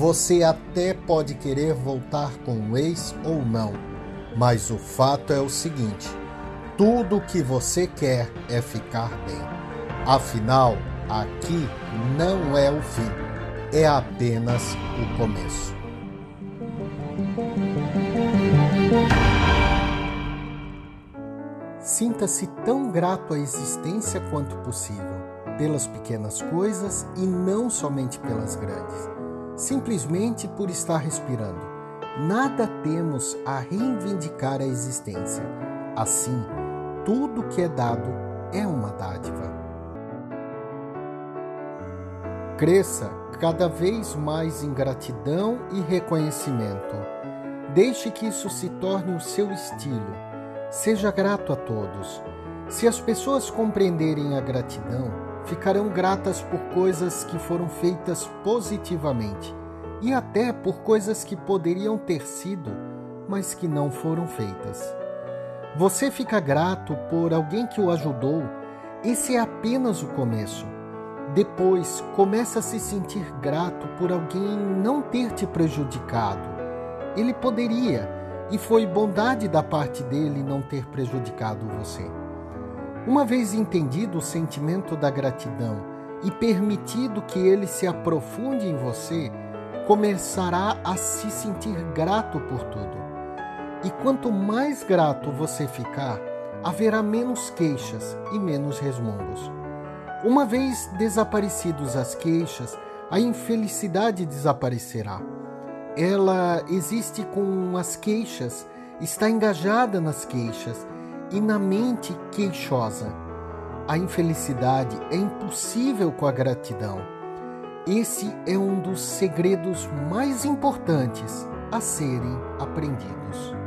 você até pode querer voltar com o ex ou não, mas o fato é o seguinte: tudo o que você quer é ficar bem. Afinal, aqui não é o fim, é apenas o começo. Sinta-se tão grato à existência quanto possível, pelas pequenas coisas e não somente pelas grandes simplesmente por estar respirando. Nada temos a reivindicar a existência. Assim, tudo que é dado é uma dádiva. Cresça cada vez mais em gratidão e reconhecimento. Deixe que isso se torne o seu estilo. Seja grato a todos. Se as pessoas compreenderem a gratidão, ficarão gratas por coisas que foram feitas positivamente e até por coisas que poderiam ter sido, mas que não foram feitas. Você fica grato por alguém que o ajudou, esse é apenas o começo. Depois, começa a se sentir grato por alguém não ter te prejudicado. Ele poderia, e foi bondade da parte dele não ter prejudicado você. Uma vez entendido o sentimento da gratidão e permitido que ele se aprofunde em você, começará a se sentir grato por tudo. E quanto mais grato você ficar, haverá menos queixas e menos resmungos. Uma vez desaparecidos as queixas, a infelicidade desaparecerá. Ela existe com as queixas, está engajada nas queixas e na mente queixosa. A infelicidade é impossível com a gratidão. Esse é um dos segredos mais importantes a serem aprendidos.